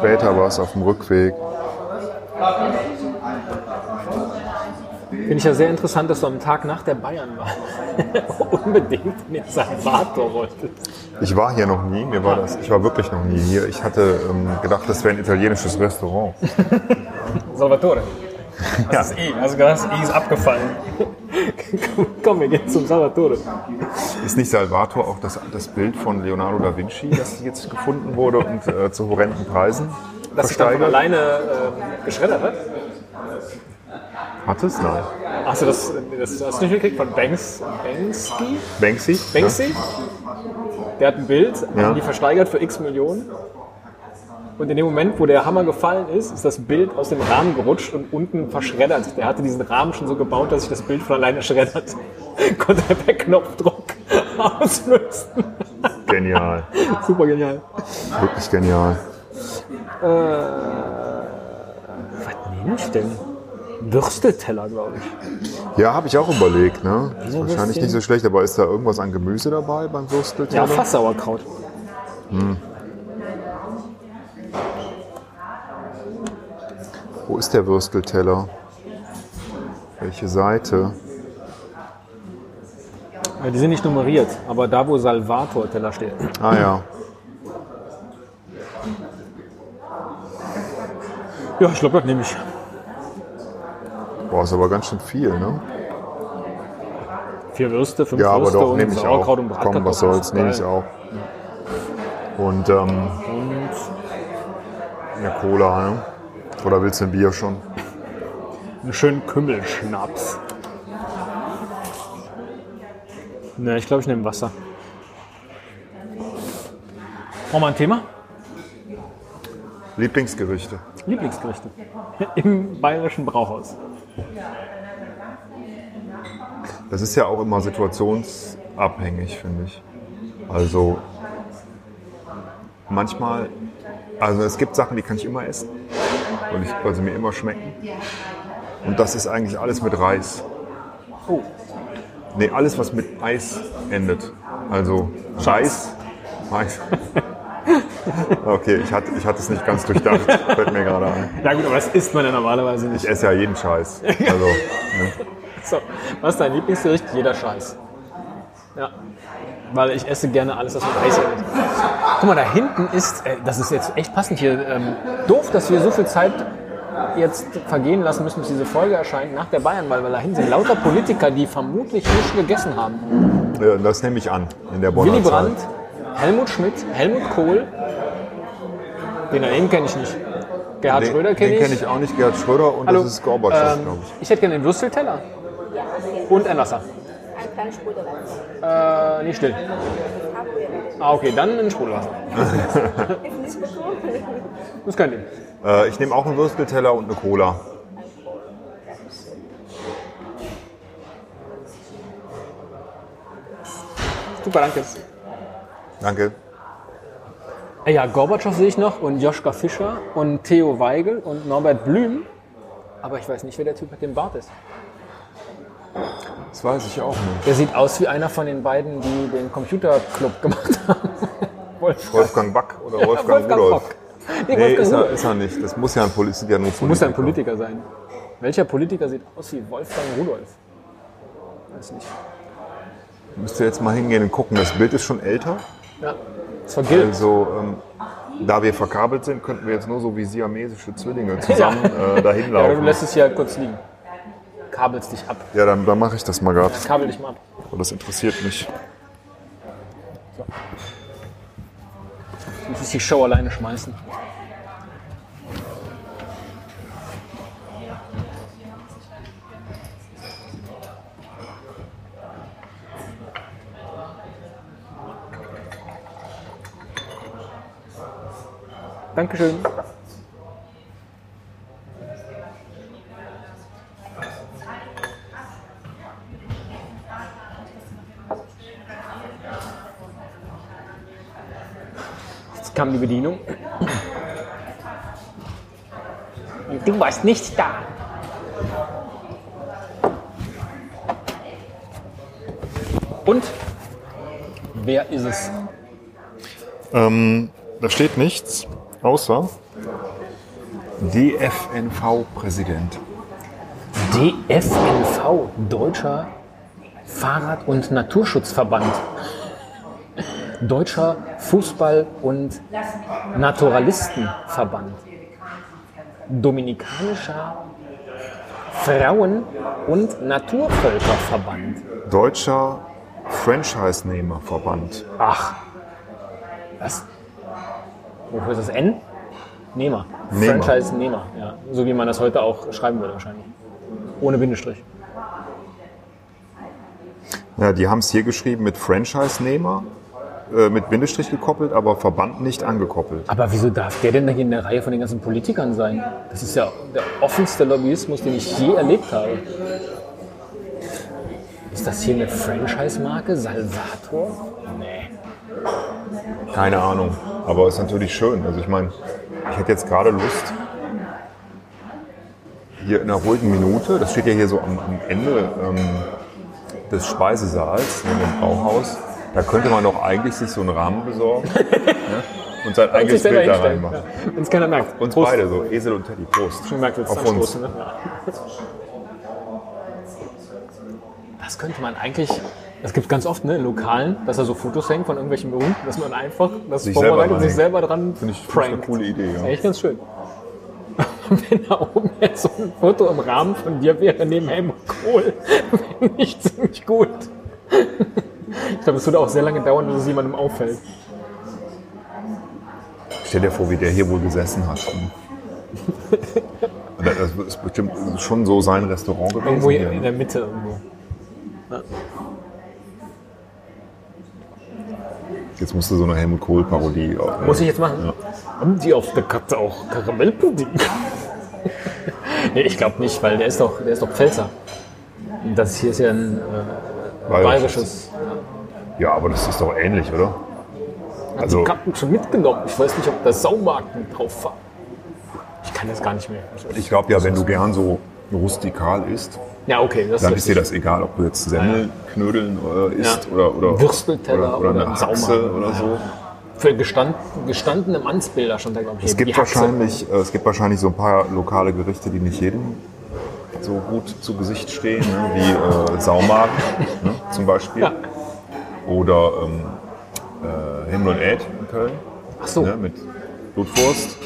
später was auf dem Rückweg. Finde ich ja sehr interessant, dass du am Tag nach der Bayern war. Unbedingt in den Salvator wolltest. Ich war hier noch nie, mir war das, ich war wirklich noch nie hier. Ich hatte ähm, gedacht, das wäre ein italienisches Restaurant. Salvatore. Das ist I. Also das I ist abgefallen. Komm, komm, wir gehen zum Salvatore. Ist nicht Salvator auch das, das Bild von Leonardo da Vinci, das jetzt gefunden wurde und äh, zu horrenden Preisen Das versteigert? alleine äh, geschreddert hat. Hat es? Nein. Achso, das, das hast du nicht gekriegt von Banks, Banksy? Banksy? Banksy? Der hat ein Bild, Ja. die versteigert für x Millionen. Und in dem Moment, wo der Hammer gefallen ist, ist das Bild aus dem Rahmen gerutscht und unten verschreddert. Der hatte diesen Rahmen schon so gebaut, dass sich das Bild von alleine schreddert. Konnte er per Knopfdruck auslösen. Ja? Genial. Super genial. Wirklich genial. Was nehme ich denn? Würstelteller, glaube ich. Ja, habe ich auch überlegt. Ne? Ist wahrscheinlich nicht so schlecht, aber ist da irgendwas an Gemüse dabei beim Ja, Würstelteller? Fasssauerkraut. Wo ist der Würstelteller? Welche Seite? Ja, die sind nicht nummeriert, aber da, wo Salvator-Teller steht. Ah ja. Ja, ich glaube, das nehme ich. Boah, ist aber ganz schön viel, ne? Vier Würste, fünf Ja, aber Würste doch, und nehme ich auch. Sauerkraut und Komm, Bratkartoffeln. was soll's, nehme ich auch. Und ähm, Und eine Cola, ne? Oder willst du ein Bier schon? einen schönen Kümmelschnaps. Ne, ich glaube, ich nehme Wasser. Brauchen wir ein Thema? Lieblingsgerichte. Lieblingsgerichte. Im bayerischen Brauhaus. Das ist ja auch immer situationsabhängig, finde ich. Also manchmal, also es gibt Sachen, die kann ich immer essen, weil, ich, weil sie mir immer schmecken. Und das ist eigentlich alles mit Reis. Oh. Nee, alles, was mit Eis endet. Also Reis, Mais. Okay, ich hatte, ich hatte es nicht ganz durchdacht, fällt mir gerade ein. Ja gut, aber das isst man ja normalerweise nicht. Ich esse ja jeden Scheiß. Also, ne? So, was ist dein Lieblingsgericht? Jeder Scheiß. Ja. Weil ich esse gerne alles, was mit Eis ist. Guck mal, da hinten ist, äh, das ist jetzt echt passend hier, ähm, doof, dass wir so viel Zeit jetzt vergehen lassen müssen, bis diese Folge erscheint, nach der Bayernwahl, weil da hinten sind lauter Politiker, die vermutlich nicht gegessen haben. Ja, das nehme ich an in der Bonner Willy. Brandt, Helmut Schmidt, Helmut Kohl, den daneben kenne ich nicht. Gerhard Den, Schröder kenne den ich. kenne ich auch nicht, Gerhard Schröder und Hallo. das ist Gorbatschow, Ähm, glaube ich. ich hätte gerne den Würstelteller und ein Wasser. Ein kleines Sprudelwasser. Äh, nicht still. Ah, okay, dann ein Sprudelwasser. Das könnt ihr. Äh, ich nehme auch einen Würstelteller und eine Cola. Super, danke. Danke. Äh, Ja, Gorbatschow sehe ich noch und Joschka Fischer und Theo Weigel und Norbert Blüm. Aber ich weiß nicht, wer der Typ mit dem Bart ist. Das weiß ich auch nicht. Der sieht aus wie einer von den beiden, die den Computerclub gemacht haben. Wolfgang, Wolfgang Back oder Wolfgang, Rudolf? Bock. Nee, Nee, Wolfgang ist er, ist er nicht. Das muss ja ein Politiker, sind ja nur Politiker. Muss ein Politiker sein. Welcher Politiker sieht aus wie Wolfgang Rudolf? Weiß nicht. Müsst ihr jetzt mal hingehen und gucken. Das Bild ist schon älter. Ja, das vergilt. Also, ähm, da wir verkabelt sind, könnten wir jetzt nur so wie siamesische Zwillinge zusammen äh, dahin Ja, du laufen. lässt es ja kurz liegen. Kabelst dich ab. Ja, dann, dann mache ich das mal gerade. Kabel dich mal ab. Das interessiert mich. Du musst die Show alleine schmeißen. Dankeschön. Kam die Bedienung. Und du warst nicht da. Und wer ist es? Ähm, Da steht nichts, außer DFNV-Präsident. DFNV, Deutscher Fahrrad- und Naturschutzverband. Deutscher Fußball- und Naturalistenverband. Dominikanischer Frauen- und Naturvölkerverband. Deutscher Franchise-Nehmerverband. Ach. Was? Wofür ist das N? Nehmer. Nehmer. Franchise-Nehmer, ja. So wie man das heute auch schreiben würde wahrscheinlich. Ohne Bindestrich. Ja, die haben es hier geschrieben mit Franchise-Nehmer, mit Bindestrich gekoppelt, aber Verband nicht angekoppelt. Aber wieso darf der denn da hier in der Reihe von den ganzen Politikern sein? Das ist ja der offenste Lobbyismus, den ich je erlebt habe. Ist das hier eine Franchise-Marke? Salvator? Nee. Keine Ahnung, aber ist natürlich schön. Also ich meine, ich hätte jetzt gerade Lust, hier in einer ruhigen Minute, das steht ja hier so am, am Ende ähm, des Speisesaals, neben dem Brauhaus, da könnte man doch eigentlich sich so einen Rahmen besorgen ne? und sein eigenes Bild da reinmachen. Wenn es keiner merkt. Uns Prost. beide so, Esel und Teddy, Prost. Schon gemerkt, Auf uns. ne? Ja. Das könnte man eigentlich, das gibt es ganz oft ne, in Lokalen, dass da so Fotos hängen von irgendwelchen Berühmten, dass man einfach das Sich vorbereitet und sich selber dran Finde ich, ich eine prankt. coole Idee. Das ist Ja. echt ganz schön. Wenn da oben jetzt so ein Foto im Rahmen von dir wäre, neben Helmut Kohl, wäre nicht ziemlich gut. Ich glaube, es würde auch sehr lange dauern, bis es jemandem auffällt. Stell dir vor, wie der hier wohl gesessen hat. Das ist bestimmt schon so sein Restaurant gewesen. Irgendwo hier, in der Mitte irgendwo. Jetzt musst du so eine Helmut Kohl-Parodie. äh, Muss ich jetzt machen? Ja. Haben die auf der Karte auch Karamellpudding? nee, ich glaube nicht, weil der ist doch, der ist doch Pfälzer. Und Das hier ist ja ein äh, Bayerisches. bayerisches. Ja, aber das ist doch ähnlich, oder? Hat Also- die Karten schon mitgenommen. Ich weiß nicht, ob da Saumarken drauf war. Ich kann das gar nicht mehr. Ich glaube ja, wenn du gern so rustikal isst, Ja, okay, dann ist ist dir das egal, ob du jetzt Semmelknödeln äh, isst Ja. oder, oder, Würstelteller oder, oder oder eine ein Haxe oder so. Für gestand, gestandene Mannsbilder stand da, glaube ich. Es gibt, wahrscheinlich, äh, es gibt wahrscheinlich so ein paar lokale Gerichte, die nicht jedem so gut zu Gesicht stehen, ne? wie äh, Saumagen ne? zum Beispiel. Ja. Oder ähm, äh, Himmel und Ed in Köln Ach so, ne? mit Blutwurst,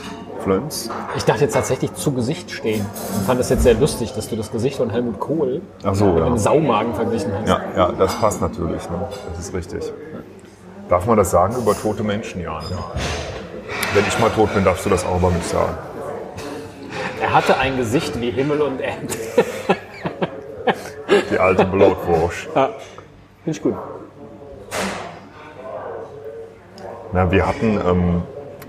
Flöns. ich dachte jetzt tatsächlich zu Gesicht stehen. Und fand das jetzt sehr lustig, dass du das Gesicht von Helmut Kohl so, mit ja. einem Saumagen verglichen hast. Ja, ja, das passt natürlich. Ne? Das ist richtig. Darf man das sagen über tote Menschen? Ja. Ne? Wenn ich mal tot bin, darfst du das auch über mich sagen. Er hatte ein Gesicht wie Himmel und Erde. Die alte Blutwurst. Ja, finde ich gut. Na, wir hatten ähm,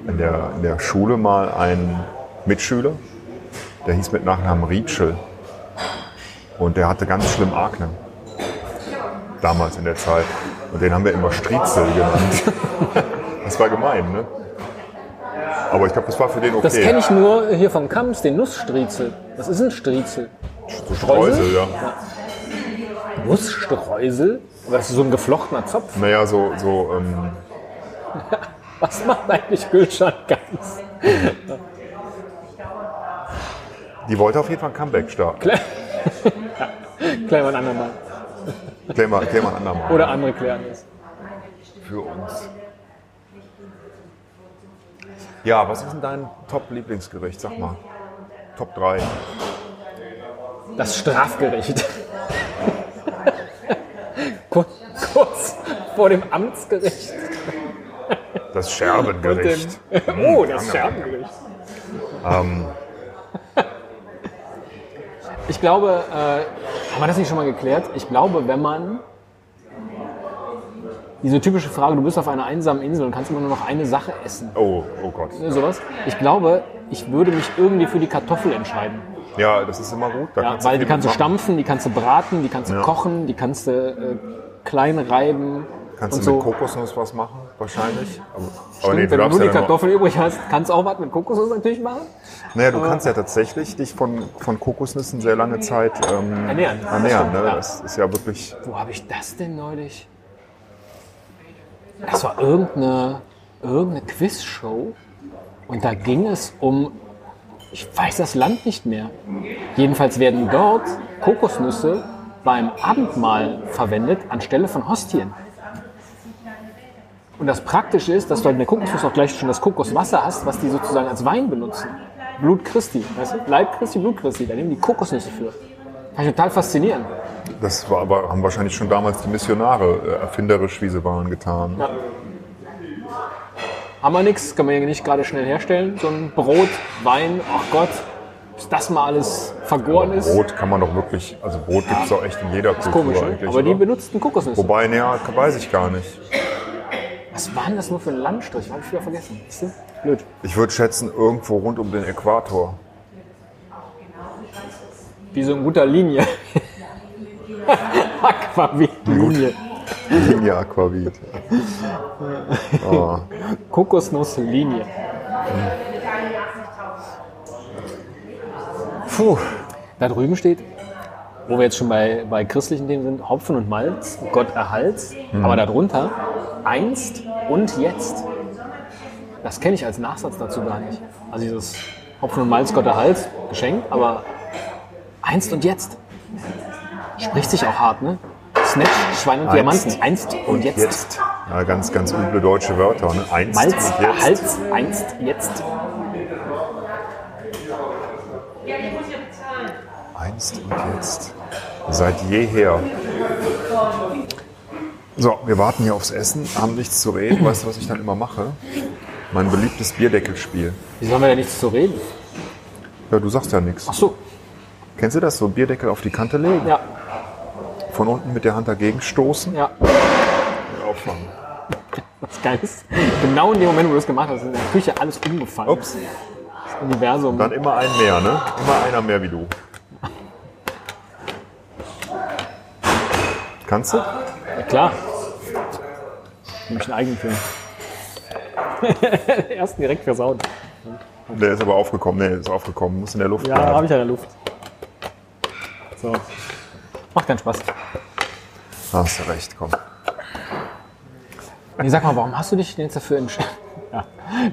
in, der, in der Schule mal einen Mitschüler, der hieß mit Nachnamen Rietschel. Und der hatte ganz schlimm Akne. Damals in der Zeit. Und den haben wir immer Striezel genannt. Das war gemein, ne? Aber ich glaube, das war für den okay. Das kenne ich nur hier vom Kamps, den Nussstriezel. Was ist ein Striezel? So Streusel, ja. Nussstreusel? Aber das ist so ein geflochtener Zopf. Naja, so, so ähm, Was macht eigentlich Gülschan ganz? die wollte auf jeden Fall ein Comeback starten. Klären wir ein andermal. Klär mal, klär mal ein andermal. Oder andere klären das. für uns. Ja, was ist denn dein Top-Lieblingsgericht? Sag mal. Top 3. Das Strafgericht. Kur- Kurz vor dem Amtsgericht. Das Scherbengericht. dem, oh, das Scherbengericht. Ähm, Ich glaube, äh, haben wir das nicht schon mal geklärt? Ich glaube, wenn man diese typische Frage, du bist auf einer einsamen Insel und kannst immer nur noch eine Sache essen, oh, oh Gott. ne, sowas. Ich glaube, ich würde mich irgendwie für die Kartoffel entscheiden. Ja, das ist immer gut. Da Ja, weil die kannst du stampfen, die kannst du braten, die kannst du Ja. kochen, die kannst du äh, klein reiben Kannst und du mit so. Kokosnuss was machen? Wahrscheinlich. Aber, aber Stimmt, nee, du wenn du nur die ja dann noch, Kartoffel übrig hast, kannst du auch was mit Kokosnuss natürlich machen. Naja, du kannst ja tatsächlich dich von, von Kokosnüssen sehr lange Zeit ähm, Ernähren. Das ernähren stimmt, ne? ja. Das ist ja wirklich. Wo habe ich das denn neulich? Das war irgendeine, irgendeine Quizshow und da ging es um, ich weiß das Land nicht mehr. Jedenfalls werden dort Kokosnüsse beim Abendmahl verwendet anstelle von Hostien. Und das Praktische ist, dass du halt in der Kokosnuss auch gleich schon das Kokoswasser hast, was die sozusagen als Wein benutzen. Blut Christi, weißt du? Leib Christi, Blut Christi, da nehmen die Kokosnüsse für. Fand ich total faszinierend. Das war aber, haben wahrscheinlich schon damals die Missionare äh, erfinderisch, wie sie waren, getan. Ja. Haben wir nichts, kann man ja nicht gerade schnell herstellen. So ein Brot, Wein, ach Gott, bis das mal alles vergoren ist. Brot kann man doch wirklich, also Brot gibt es doch echt in jeder Kultur Komisch, ne? eigentlich. aber die oder? benutzten Kokosnüsse. Wobei, naja, weiß ich gar nicht. Was war denn das nur für ein Landstrich? Hab ich wieder vergessen. Blöd. Ich würde schätzen, irgendwo rund um den Äquator. Wie so ein guter Linie. Aquavit-Linie. Linie Aquavit. Oh, Kokosnusslinie. puh. Da drüben steht, wo wir jetzt schon bei, bei christlichen Themen sind, Hopfen und Malz, Gott erhalts. Aber darunter einst und jetzt. Das kenne ich als Nachsatz dazu gar nicht. Also dieses Hopfen und Malz, Gott erhalts, Geschenk, aber einst und jetzt. Spricht sich auch hart, ne? Snatch, Schwein und Einst. Diamanten. Einst und jetzt. Jetzt. Ja, ganz, ganz üble deutsche Wörter. Ne? Einst Malz, und jetzt. Erhalts, einst, jetzt. Einst und jetzt. Seit jeher. So, wir warten hier aufs Essen, haben nichts zu reden. Weißt du, was ich dann immer mache? Mein beliebtes Bierdeckelspiel. Wieso haben wir da nichts zu reden? Ja, du sagst ja nichts. Ach so, Kennst du das? So Bierdeckel auf die Kante legen, ja, von unten mit der Hand dagegen stoßen ja. und auffangen. Das geil ist, genau in dem Moment, wo du das gemacht hast, ist in der Küche alles umgefallen. Ups, Das Universum. dann immer ein mehr, ne? Immer einer mehr wie du. Kannst du? Ja, klar. Nämlich einen eigenen Film. Den ersten direkt versaut. Der ist aber aufgekommen. Nee, ist aufgekommen. Muss in der Luft Ja, habe ich ja in der Luft. So. Macht keinen Spaß. Hast du recht, komm. Nee, sag mal, warum hast du dich denn jetzt dafür, entsch ja,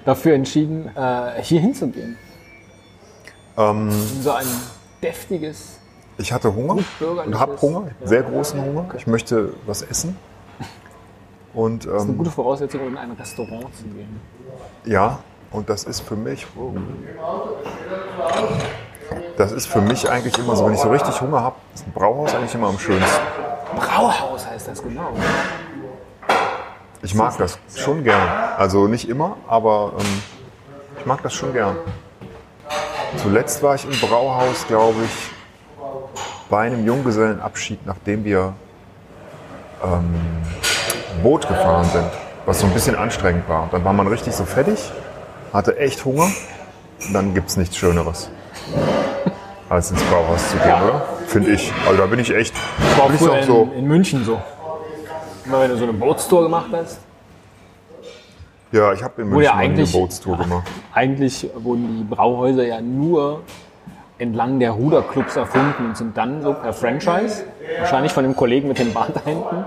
dafür entschieden, äh, hier hinzugehen? Ähm, so ein deftiges. Ich hatte Hunger und habe Hunger, sehr großen Hunger. Ich möchte was essen. Und Eine ähm, gute Voraussetzung, um in ein Restaurant zu gehen. ja, und das ist für mich. Das ist für mich eigentlich immer so, wenn ich so richtig Hunger habe, ist ein Brauhaus eigentlich immer am schönsten. Brauhaus heißt das genau. Ich mag das schon gern. Also nicht immer, aber ähm, ich mag das schon gern. Zuletzt war ich im Brauhaus, glaube ich, bei einem Junggesellenabschied, nachdem wir ähm, Boot gefahren sind, was so ein bisschen anstrengend war. Dann war man richtig so fertig, hatte echt Hunger. Dann gibt es nichts Schöneres, als ins Brauhaus zu gehen, Ja. oder? Finde ich. Also da bin ich echt. War ich früher auch in, so. in München so. Immer wenn du so eine Bootstour gemacht hast. Ja, ich habe in München ja eine Bootstour gemacht. Eigentlich wurden die Brauhäuser ja nur entlang der Ruderclubs erfunden und sind dann so per Franchise, wahrscheinlich von dem Kollegen mit dem Bart da hinten,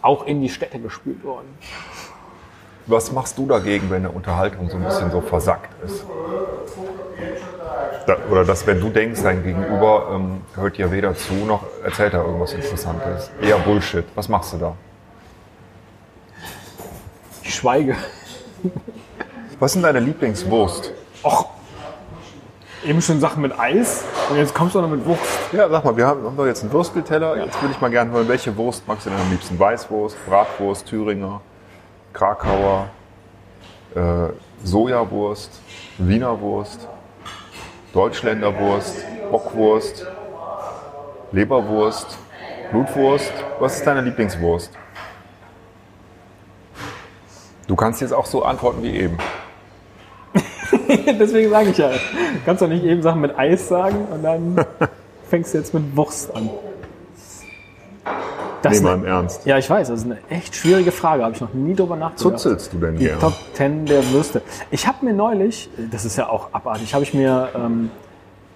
auch in die Städte gespült worden. Was machst du dagegen, wenn eine Unterhaltung so ein bisschen so versackt ist? Da, oder dass, wenn du denkst, dein Gegenüber ähm, hört dir weder zu, noch erzählt er irgendwas Interessantes. Eher Bullshit. Was machst du da? Ich schweige. Was ist denn deine Lieblingswurst? Och, eben schon Sachen mit Eis und jetzt kommst du noch mit Wurst. Ja, sag mal, wir haben, haben doch jetzt einen Würstelteller. Jetzt würde ich mal gerne hören, welche Wurst magst du denn am liebsten? Weißwurst, Bratwurst, Thüringer, Krakauer, äh, Sojawurst, Wienerwurst, Deutschländerwurst, Bockwurst, Leberwurst, Blutwurst. Was ist deine Lieblingswurst? Du kannst jetzt auch so antworten wie eben. Deswegen sage ich ja, du kannst doch nicht eben Sachen mit Eis sagen und dann fängst du jetzt mit Wurst an. Das Nee, mal im Ernst. ja, ich weiß, das ist eine echt schwierige Frage, habe ich noch nie drüber nachgedacht. Zuzelst du denn Die gerne? Top 10 der Würste. Ich habe mir neulich, das ist ja auch abartig, habe ich mir ähm,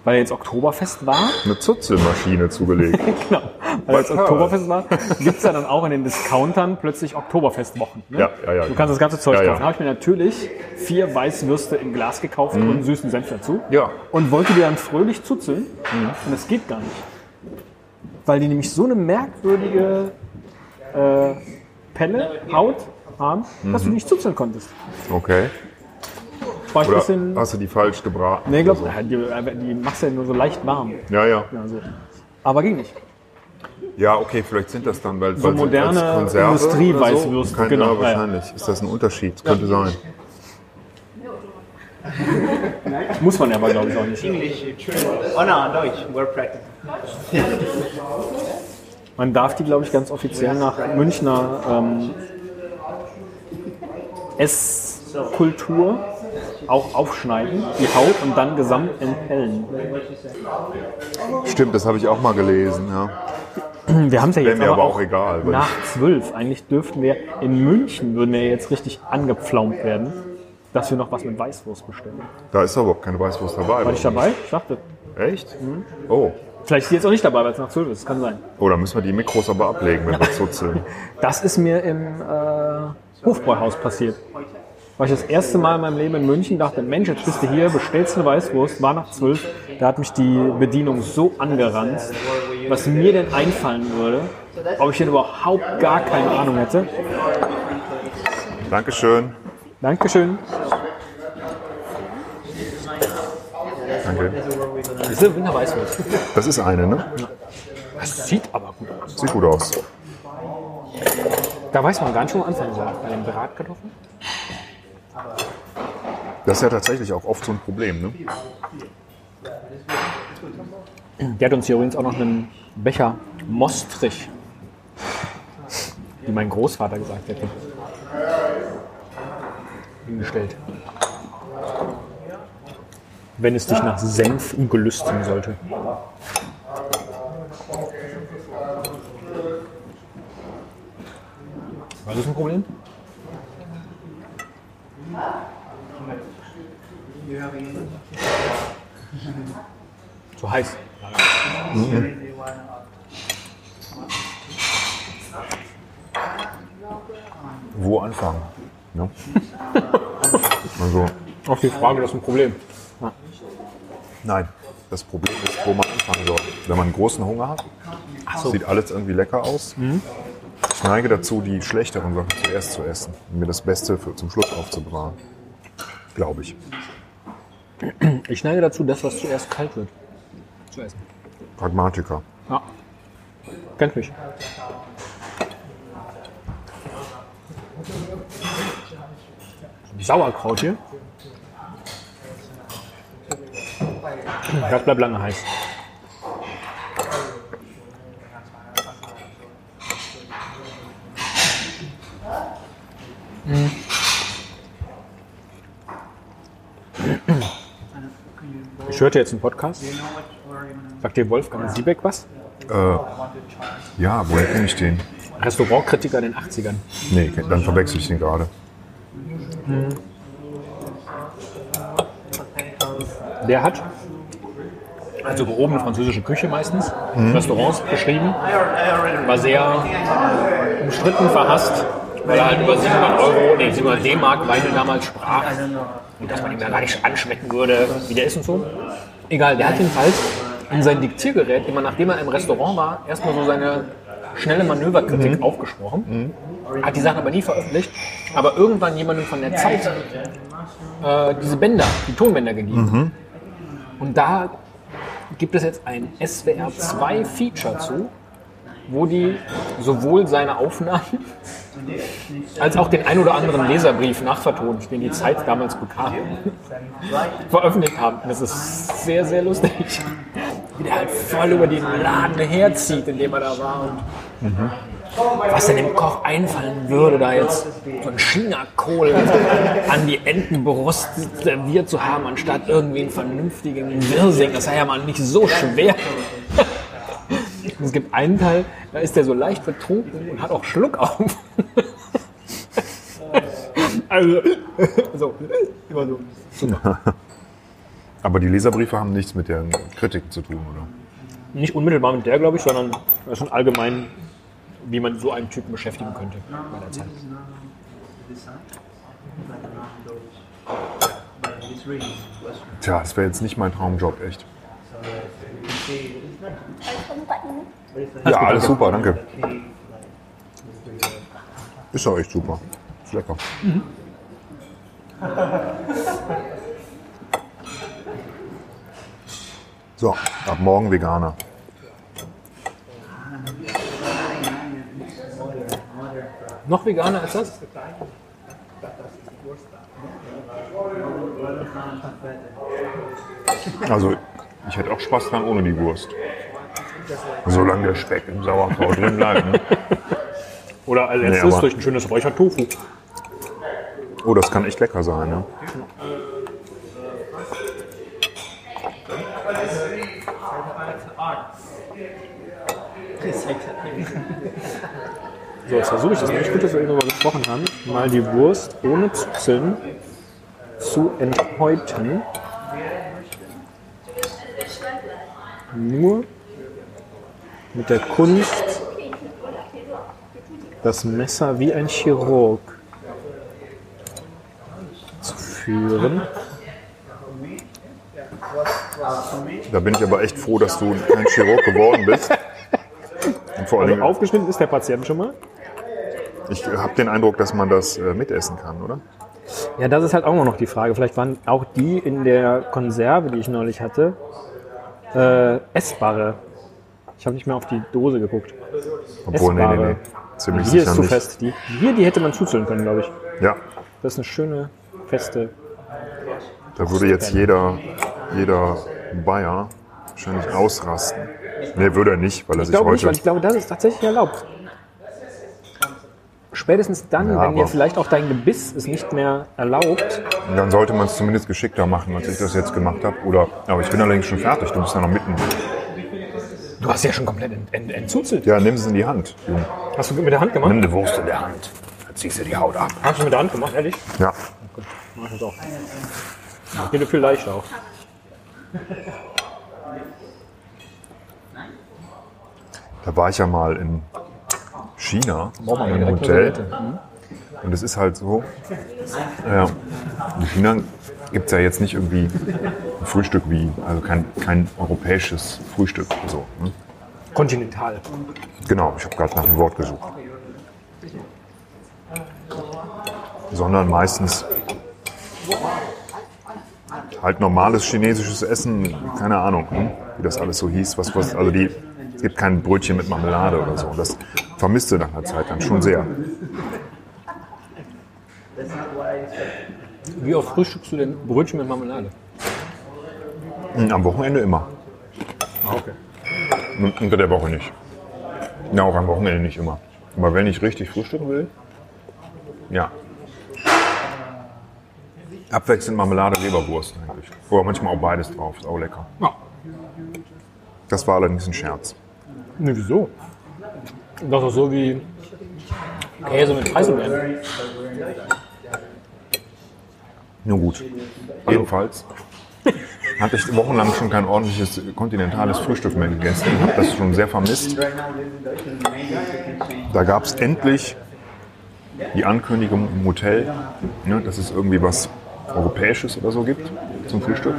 weil jetzt Oktoberfest war, Eine Zuzelmaschine zugelegt. genau, weil jetzt? Oktoberfest war, gibt's ja dann auch in den Discountern plötzlich Oktoberfestwochen. Ne? Ja, ja, ja. Du kannst das ganze Zeug Ja, ja. kaufen. Da habe ich mir natürlich vier Weißwürste im Glas gekauft und einen süßen Senf dazu. Ja. Und wollte die dann fröhlich zuzeln. Und das geht gar nicht. Weil die nämlich so eine merkwürdige äh, Pelle, Haut haben, dass du die nicht zuzeln konntest. Okay. Oder bisschen. hast du die falsch gebraten? Nee, glaub, oder die, die machst du ja nur so leicht warm. so? Ja, ja. Ja, so. Aber ging nicht. Ja, okay, vielleicht sind das dann, weil So weil moderne Industrieweißwürste, so? Genau, Ja, wahrscheinlich. Ist das ein Unterschied? Könnte sein. Muss man ja aber, glaube ich, auch nicht. English, oh no, Deutsch. Man darf die, glaube ich, ganz offiziell nach Münchner ähm, Esskultur auch aufschneiden, die Haut und dann gesamt entpellen. Stimmt, das habe ich auch mal gelesen. Ja. Wir haben es ja jetzt aber, aber auch auch egal. Nach zwölf. Eigentlich dürften wir in München würden wir jetzt richtig angepflaumt werden, dass wir noch was mit Weißwurst bestellen. da ist aber überhaupt keine Weißwurst dabei. War ich dabei? Ich dachte, Echt? Oh. vielleicht ist sie jetzt auch nicht dabei, weil es nach zwölf ist. Das kann sein. Oh, dann müssen wir die Mikros aber ablegen, wenn wir zuzeln. Das ist mir im äh, Hofbräuhaus passiert. War ich das erste Mal in meinem Leben in München, dachte, Mensch, jetzt bist du hier, bestellst eine Weißwurst, war nach zwölf. Da hat mich die Bedienung so angeranzt, was mir denn einfallen würde, ob ich denn überhaupt gar keine Ahnung hätte. Dankeschön. Dankeschön. Danke. Diese Winterweißwurst. Das ist eine, ne? Das sieht aber gut aus. Sieht gut aus. Da weiß man gar nicht, wo man anfangen soll. Bei den Bratkartoffeln. Das ist ja tatsächlich auch oft so ein Problem, ne? Der hat uns hier übrigens auch noch einen Becher Mostrich, wie mein Großvater gesagt hätte, hingestellt. Wenn es dich nach Senf gelüsten sollte. Was ist ein Problem? Zu heiß. Wo anfangen? Ne? Also, Auf die Frage, das ist ein Problem. nein. Das Problem ist, wo man anfangen soll. Wenn man einen großen Hunger hat, so. sieht alles irgendwie lecker aus. Ich neige dazu, die schlechteren Sachen zuerst zu essen und mir das Beste für, zum Schluss aufzubewahren. Glaube ich. Ich neige dazu, das, was zuerst kalt wird, zu essen. Pragmatiker. Ja. Kennt mich. Sauerkraut hier. Das bleibt lange heiß. Ich hörte jetzt einen Podcast. Sagt dir Wolfgang Siebeck was? Äh, ja, woher kenne ich den? Restaurantkritiker in den 80ern. Nee, dann verwechsel ich den gerade. Der hat also gehobene französische Küche meistens, Restaurants beschrieben, war sehr umstritten, verhasst, weil er halt über 700 Euro, nee, 700 D-Mark Weine damals sprach. Und dass man ihm ja gar nicht anschmecken würde, wie der ist und so. Egal, der hat jedenfalls in sein Diktiergerät, immer nachdem er im Restaurant war, erstmal so seine schnelle Manöverkritik aufgesprochen, hat die Sachen aber nie veröffentlicht, aber irgendwann jemandem von der Zeit äh, diese Bänder, die Tonbänder gegeben. Und da gibt es jetzt ein SWR 2 Feature zu, wo die sowohl seine Aufnahmen als auch den ein oder anderen Leserbrief nachvertont, den die Zeit damals bekam, veröffentlicht haben. Das ist sehr, sehr lustig. Wie der halt voll über den Laden herzieht, in dem er da war. Und was denn dem Koch einfallen würde, da jetzt so einen Chinakohl an die Entenbrust serviert zu haben, anstatt irgendwie einen vernünftigen Wirsing. Das sei ja mal nicht so schwer. Und es gibt einen Teil, da ist der so leicht betrunken und hat auch Schluck auf. Also, so, immer so. Aber die Leserbriefe haben nichts mit der Kritik zu tun, oder? Nicht unmittelbar mit der, glaube ich, sondern das sind allgemein, wie man so einen Typen beschäftigen könnte bei der Zeit. Tja, das wäre jetzt nicht mein Traumjob, echt. Ja, alles super, danke. Ist doch echt super. Ist lecker. So, ab morgen Veganer. Noch veganer als das? Also, ich hätte auch Spaß dran ohne die Wurst. Solange der Speck im Sauerkraut drin bleibt. Ne? Oder als Nee, letztes aber- durch ein schönes Räuchertofu. Oh, das kann echt lecker sein. Ne? So, jetzt versuche ich das nämlich gut, dass wir darüber gesprochen haben, mal die Wurst ohne Zuzeln zu enthäuten. Nur mit der Kunst, das Messer wie ein Chirurg zu führen. Da bin ich aber echt froh, dass du kein Chirurg geworden bist. Und vor Also Dingen, aufgeschnitten ist der Patient schon mal. ich habe den Eindruck, dass man das äh, mitessen kann, oder? Ja, das ist halt auch immer noch die Frage. Vielleicht waren auch die in der Konserve, die ich neulich hatte, äh, essbare. Ich habe nicht mehr auf die Dose geguckt. Obwohl, nee, nee, Essbare. nee. Ziemlich Hier sicher ist zu nicht. fest. Die, hier, die hätte man zuzeln können, glaube ich. Ja, Das ist eine schöne, feste. da würde jetzt jeder, jeder Bayer wahrscheinlich ausrasten. Nee, würde er nicht, weil er Ich sich glaube nicht, heute. weil ich glaube, das ist tatsächlich erlaubt. Spätestens dann, Ja, wenn dir vielleicht auch dein Gebiss es nicht mehr erlaubt. Dann sollte man es zumindest geschickter machen, als ich das jetzt gemacht habe. Oder, aber ich bin allerdings schon fertig. Du bist ja noch mitten. Du hast ja schon komplett ent, ent, entzuzelt. Ja, nimm es in die Hand. Junge. Hast du mit der Hand gemacht? Nimm die Wurst in der Hand. Dann ziehst du die Haut ab. Hast du mit der Hand gemacht, ehrlich? Ja. Mach ich das auch. Geht viel leichter auch. Da war ich ja mal in China, in einem Hotel. Und es ist halt so, ja, in China gibt es ja jetzt nicht irgendwie ein Frühstück wie, also kein, kein europäisches Frühstück. So, ne? Kontinental. Genau, ich habe gerade nach dem Wort gesucht. Sondern meistens halt normales chinesisches Essen, keine Ahnung, hm, wie das alles so hieß. Was, was, also die, es gibt kein Brötchen mit Marmelade oder so. Das vermisste nach einer Zeit dann schon sehr. Wie oft frühstückst du denn Brötchen mit Marmelade? Hm, Am Wochenende immer. Ah, okay. Und Unter der Woche nicht. Ja, auch am Wochenende nicht immer. Aber wenn ich richtig frühstücken will, ja. Abwechselnd Marmelade, Leberwurst eigentlich. Oder manchmal auch beides drauf, ist auch lecker. Ja. Das war allerdings ein Scherz. Ne, wieso? Das ist so wie Käse mit Preiselbeeren. Nun gut. Jedenfalls hatte ich wochenlang schon kein ordentliches kontinentales Frühstück mehr gegessen. Ich habe das schon sehr vermisst. Da gab es endlich die Ankündigung im Hotel, ne, dass es irgendwie was Europäisches oder so gibt zum Frühstück.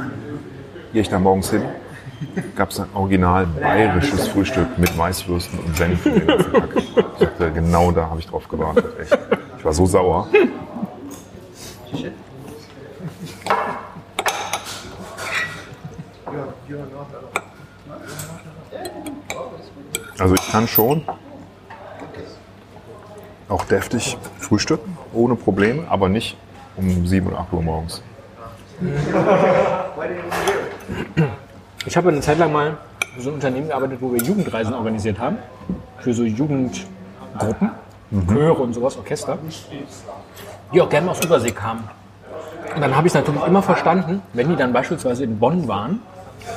Gehe ich da morgens hin, gab es ein original bayerisches Frühstück mit Weißwürsten und Senf. genau da habe ich drauf gewartet. Echt. Ich war so sauer. Also ich kann schon auch deftig frühstücken, ohne Probleme, aber nicht um 7 oder 8 Uhr morgens. Ich habe eine Zeit lang mal für so ein Unternehmen gearbeitet, wo wir Jugendreisen organisiert haben. Für so Jugendgruppen, Chöre und sowas, Orchester. Die auch gerne mal aus Übersee kamen. Und dann habe ich es natürlich immer verstanden, wenn die dann beispielsweise in Bonn waren,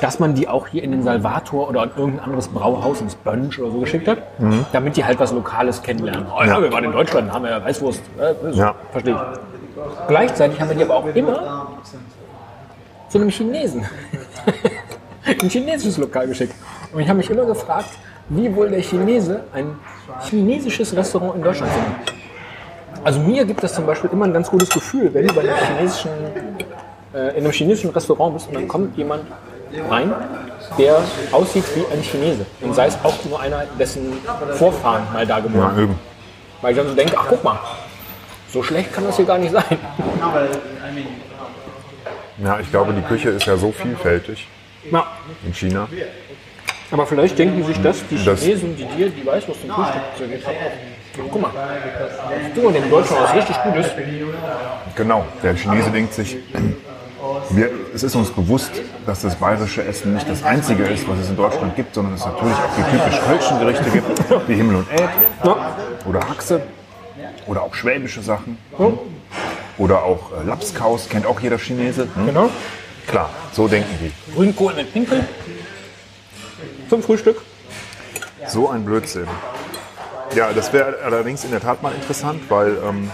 dass man die auch hier in den Salvator oder in irgendein anderes Brauhaus, ins Bönsch oder so geschickt hat, damit die halt was Lokales kennenlernen. Oh ja, Ja. wir waren in Deutschland, haben wir ja Weißwurst. Äh, Ja. Verstehe ich. Gleichzeitig haben wir die aber auch immer zu einem Chinesen. ein chinesisches Lokal geschickt. Und ich habe mich immer gefragt, wie wohl der Chinese ein chinesisches Restaurant in Deutschland findet. Also mir gibt das zum Beispiel immer ein ganz gutes Gefühl, wenn du bei einem chinesischen, äh, in einem chinesischen Restaurant bist und dann kommt jemand rein, der aussieht wie ein Chinese. Und sei es auch nur einer, dessen Vorfahren mal da Ja, geboren sind. eben. Weil ich dann so denke, ach guck mal, so schlecht kann das hier gar nicht sein. Ja, ich glaube, die Küche ist ja so vielfältig Ja, in China. aber vielleicht denken sich das die Das- Chinesen, die dir die Weißwurst zum Frühstück serviert haben. auch. Guck mal, du und dem Deutschen was richtig Gutes. Genau, der Chinese denkt sich, wir, es ist uns bewusst, dass das bayerische Essen nicht das einzige ist, was es in Deutschland gibt, sondern es natürlich auch die typisch kölschen Gerichte gibt, wie Himmel und Elb Ja, oder Haxe oder auch schwäbische Sachen oder auch äh, Lapskaus, kennt auch jeder Chinese. Hm? genau. Klar, so denken die. Grünkohl mit Pinkel zum Frühstück. So ein Blödsinn. Ja, das wäre allerdings in der Tat mal interessant, weil ähm,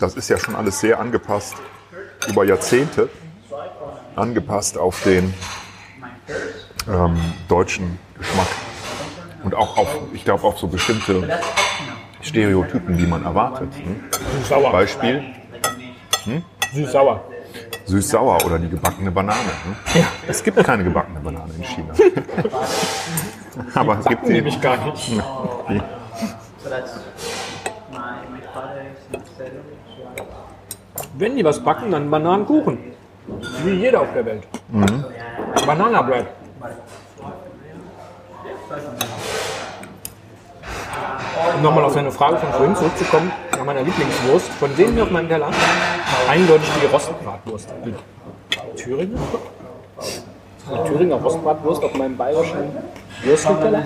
das ist ja schon alles sehr angepasst, über Jahrzehnte angepasst auf den ähm, deutschen Geschmack. Und auch auf, ich glaube, auf so bestimmte Stereotypen, die man erwartet. Hm? Süß-sauer. Beispiel Süß-sauer. süß-sauer oder die gebackene Banane. Hm? Ja, Es gibt keine gebackene Banane in China. Aber es gibt sie. Nehme ich gar nicht. Wenn die was backen, dann Bananenkuchen. Wie jeder auf der Welt. Bananabread. Um nochmal auf deine Frage von vorhin zurückzukommen, nach meiner Lieblingswurst. Von denen hier auf meinem Teller eindeutig die Rostbratwurst. Die Thüringer? Die Thüringer Rostbratwurst auf meinem bayerischen Würstelteller?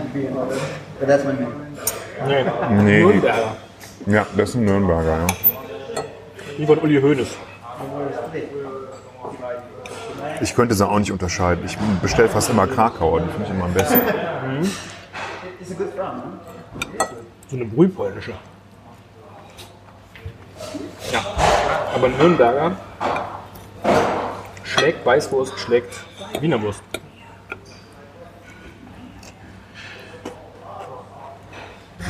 Nee, Nee, Nürnberger. ja, das ist ein Nürnberger, ja. Die von Uli Hoeneß. Ich könnte sie auch nicht unterscheiden. Ich bestelle fast immer Krakauer, die finde ich immer am besten. Huh? So eine brühpolnische. Ja, aber Nürnberger schlägt Weißwurst, schlägt Wiener Wurst.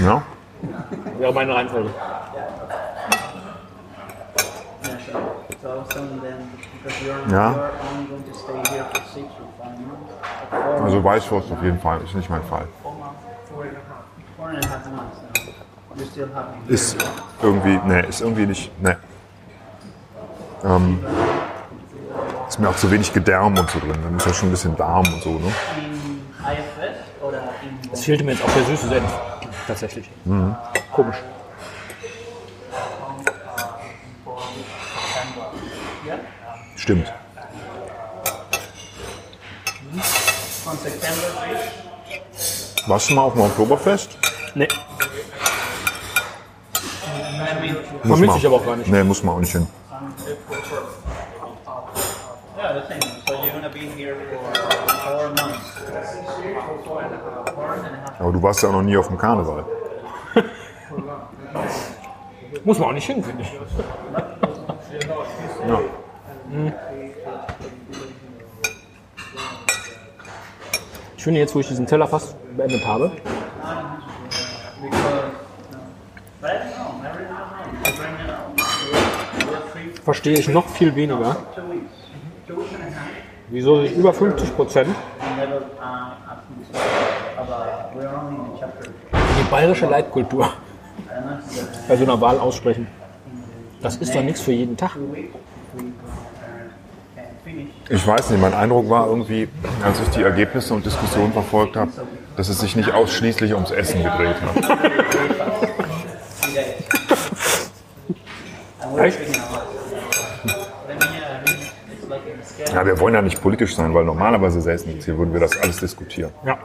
Ja? Wäre meine Reihenfolge. Yeah, so, so I was telling them because you're, Yeah. you're only going to stay here for six or five months. Or four, Also Weißwurst auf jeden Fall, ist nicht mein Fall. four and a half months now. You're still having Ist irgendwie, ne, ist irgendwie nicht, ne. Ähm, ist mir auch zu wenig Gedärm und so drin. Dann ist ja schon ein bisschen Darm und so, ne? Es fehlte mir jetzt auch der süße Senf. Tatsächlich. Komisch. Stimmt. Warst du mal auf dem Oktoberfest? Nee, Muss Vermisse man. ich aber auch gar nicht. Nee, muss man auch nicht hin. Yeah, the same. So you're gonna be here for four months. Four and a half. Aber du warst ja auch noch nie auf dem Karneval. muss man auch nicht hin, finde ich. Ich finde jetzt, wo ich diesen Teller fast beendet habe, verstehe ich noch viel weniger, wieso sich über 50 Prozent die bayerische Leitkultur bei so einer Wahl aussprechen. Das ist doch nichts für jeden Tag. Ich weiß nicht, mein Eindruck war irgendwie, als ich die Ergebnisse und Diskussionen verfolgt habe, dass es sich nicht ausschließlich ums Essen gedreht hat. Echt? Ja, wir wollen ja nicht politisch sein, weil normalerweise säßen jetzt hier, würden wir das alles diskutieren. Ja.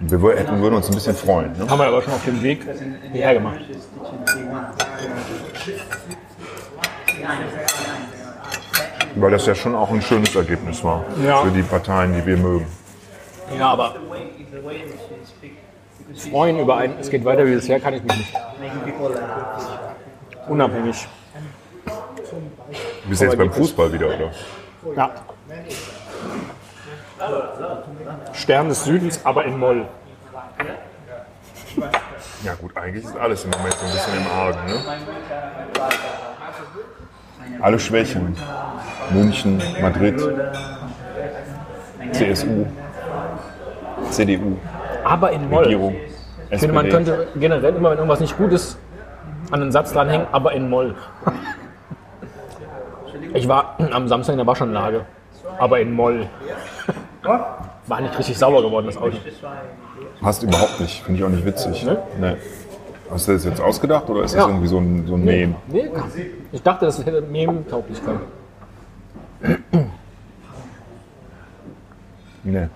Wir hätten, würden uns ein bisschen freuen. Ne? Haben wir aber schon auf dem Weg hierher gemacht. Just teaching C1. Weil das ja schon auch ein schönes Ergebnis war Ja. für die Parteien, die wir mögen. Ja, aber freuen über ein, es geht weiter wie bisher, kann ich mich nicht. Unabhängig Du bist jetzt beim Fußball wieder, oder? Ja. Stern des Südens, aber in Moll. Ja gut, eigentlich ist alles im Moment so ein bisschen im Argen. Ne? Alle Schwächen. München, Madrid, CSU, CDU, Aber in Moll. Regierung, Ich finde, man könnte generell immer, wenn irgendwas nicht gut ist, an einen Satz dranhängen, aber in Moll. Ich war am Samstag in der Waschanlage, aber in Moll. War nicht richtig sauber geworden, das Auto. Passt überhaupt nicht, finde ich auch nicht witzig. Ne? Nee. Hast du das jetzt ausgedacht oder ist das Ja. irgendwie so ein, so ein Meme? Nee, ich dachte, das hätte Meme-Tauglichkeit. Nee.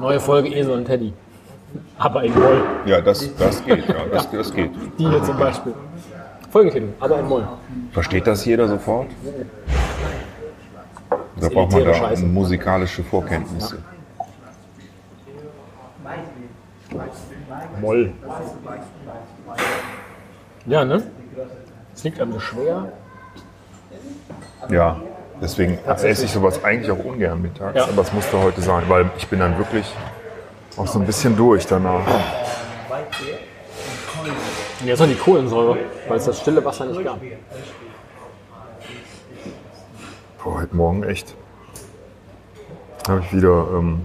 Neue Folge Esel und Teddy. Aber in Moll. Ja, das, das geht, ja, das, das geht. Die hier zum Beispiel. Folgetitel, aber in Moll. Versteht das jeder sofort? Da braucht man da Scheiße. musikalische Vorkenntnisse. Moll. Ja, ne? Es liegt einem so schwer. Ja, deswegen esse ich sowas eigentlich auch ungern mittags, Ja. aber es musste heute sein, weil ich bin dann wirklich auch so ein bisschen durch danach. Und jetzt noch die Kohlensäure, weil es das stille Wasser nicht gab. Boah, heute Morgen echt. Habe ich wieder. Ähm,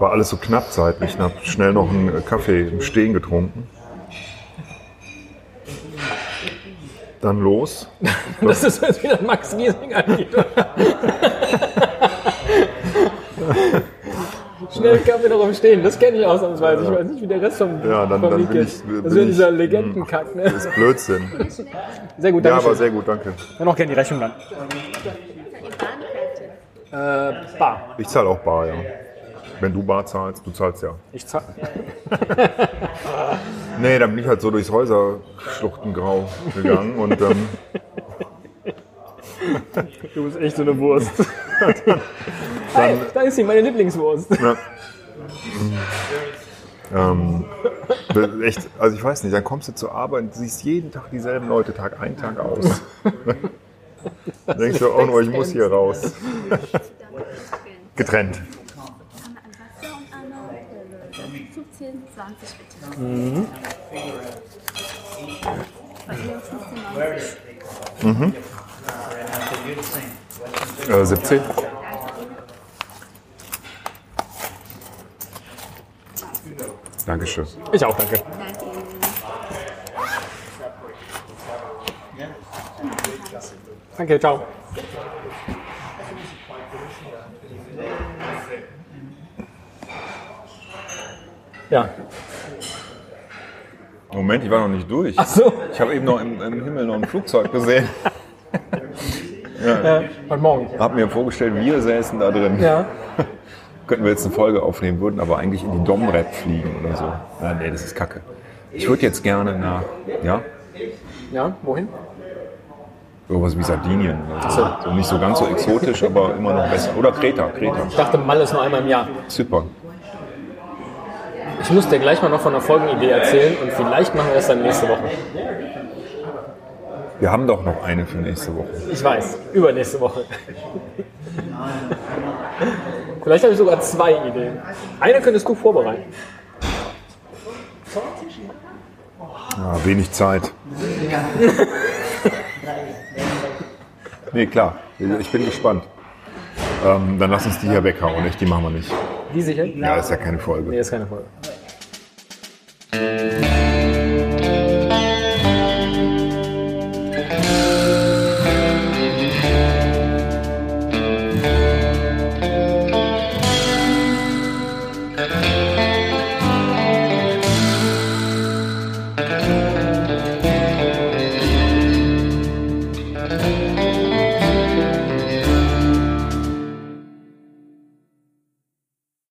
war alles so knapp zeitlich. Ich habe schnell noch einen Kaffee im Stehen getrunken. Dann los. Das ist jetzt wieder Max Giesing angeht. Schnell Kaffee noch im Stehen, das kenne ich ausnahmsweise. Ich weiß nicht, wie der Rest vom, Ja, dann- vom dann bin ich- Das bin ist ja ich- dieser Legendenkack. Ne? Das ist Blödsinn. Sehr gut, Ja, danke aber schön. sehr gut, danke. Dann noch gerne die Rechnung dann. Äh, bar. Ich zahle auch Bar, ja. Wenn du Bar zahlst, du zahlst ja. Ich zahl. Nee, dann bin ich halt so durchs Häuserschluchtengrau gegangen und ähm, Du bist echt so eine Wurst. Hi, da ist sie, meine Lieblingswurst. Ja. ähm, echt, also ich weiß nicht, dann kommst du zur Arbeit und siehst jeden Tag dieselben Leute Tag ein, Tag aus. dann denkst du, oh no, ich muss hier raus. Getrennt. Wasser und einmal äh, 15, 20 bitte. 15, 90. Äh, 17? Dankeschön. Ich auch, danke. Danke, ciao. Ja. Moment, ich war noch nicht durch. Ach so. Ich habe eben noch im, im Himmel noch ein Flugzeug gesehen. Äh, heute Morgen. Hab mir vorgestellt, wir säßen da drin. Ja. Könnten wir jetzt eine Folge aufnehmen, würden aber eigentlich in die Domrep fliegen oder so. Ja, nee, das ist kacke. Ich würde jetzt gerne nach, ja, Ja, wohin? sowas wie Sardinien oder so. Nicht so ganz so exotisch, aber immer noch besser. Oder Kreta, Kreta. Ich dachte, Mal ist nur einmal im Jahr. Zypern. Ich muss dir gleich mal noch von einer Folgenidee erzählen und vielleicht machen wir das dann nächste Woche. Wir haben doch noch eine für nächste Woche. Ich weiß, übernächste Woche. Vielleicht habe ich sogar zwei Ideen. Eine könntest du vorbereiten. Ja, wenig Zeit. nee, klar. Ich bin gespannt. Ähm, dann lass uns die hier weghauen. Echt, die machen wir nicht. Die sicher? Ja, ist ja keine Folge. Nee, ist keine Folge. Thank you.